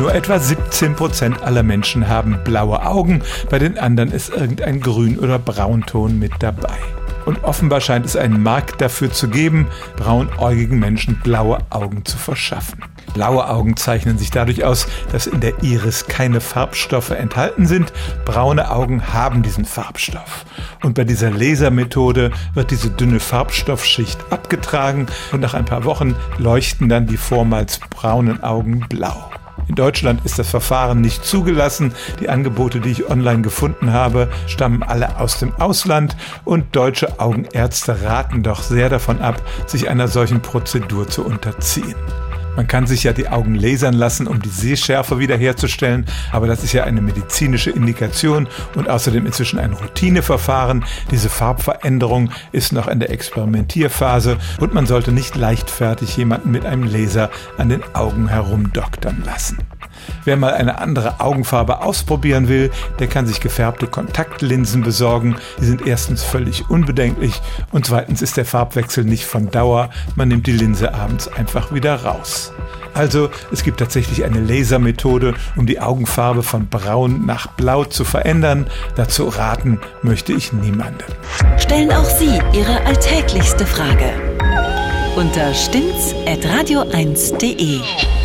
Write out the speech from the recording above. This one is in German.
Nur etwa 17 Prozent aller Menschen haben blaue Augen, bei den anderen ist irgendein Grün- oder Braunton mit dabei. Und offenbar scheint es einen Markt dafür zu geben, braunäugigen Menschen blaue Augen zu verschaffen. Blaue Augen zeichnen sich dadurch aus, dass in der Iris keine Farbstoffe enthalten sind. Braune Augen haben diesen Farbstoff. Und bei dieser Lasermethode wird diese dünne Farbstoffschicht abgetragen und nach ein paar Wochen leuchten dann die vormals braunen Augen blau. In Deutschland ist das Verfahren nicht zugelassen. Die Angebote, die ich online gefunden habe, stammen alle aus dem Ausland und deutsche Augenärzte raten doch sehr davon ab, sich einer solchen Prozedur zu unterziehen. Man kann sich ja die Augen lasern lassen, um die Sehschärfe wiederherzustellen, aber das ist ja eine medizinische Indikation und außerdem inzwischen ein Routineverfahren. Diese Farbveränderung ist noch in der Experimentierphase und man sollte nicht leichtfertig jemanden mit einem Laser an den Augen herumdoktern lassen. Wer mal eine andere Augenfarbe ausprobieren will, der kann sich gefärbte Kontaktlinsen besorgen. Die sind erstens völlig unbedenklich und zweitens ist der Farbwechsel nicht von Dauer. Man nimmt die Linse abends einfach wieder raus. Also es gibt tatsächlich eine Lasermethode, um die Augenfarbe von braun nach blau zu verändern. Dazu raten möchte ich niemandem. Stellen auch Sie Ihre alltäglichste Frage unter stimmtz.radio1.de.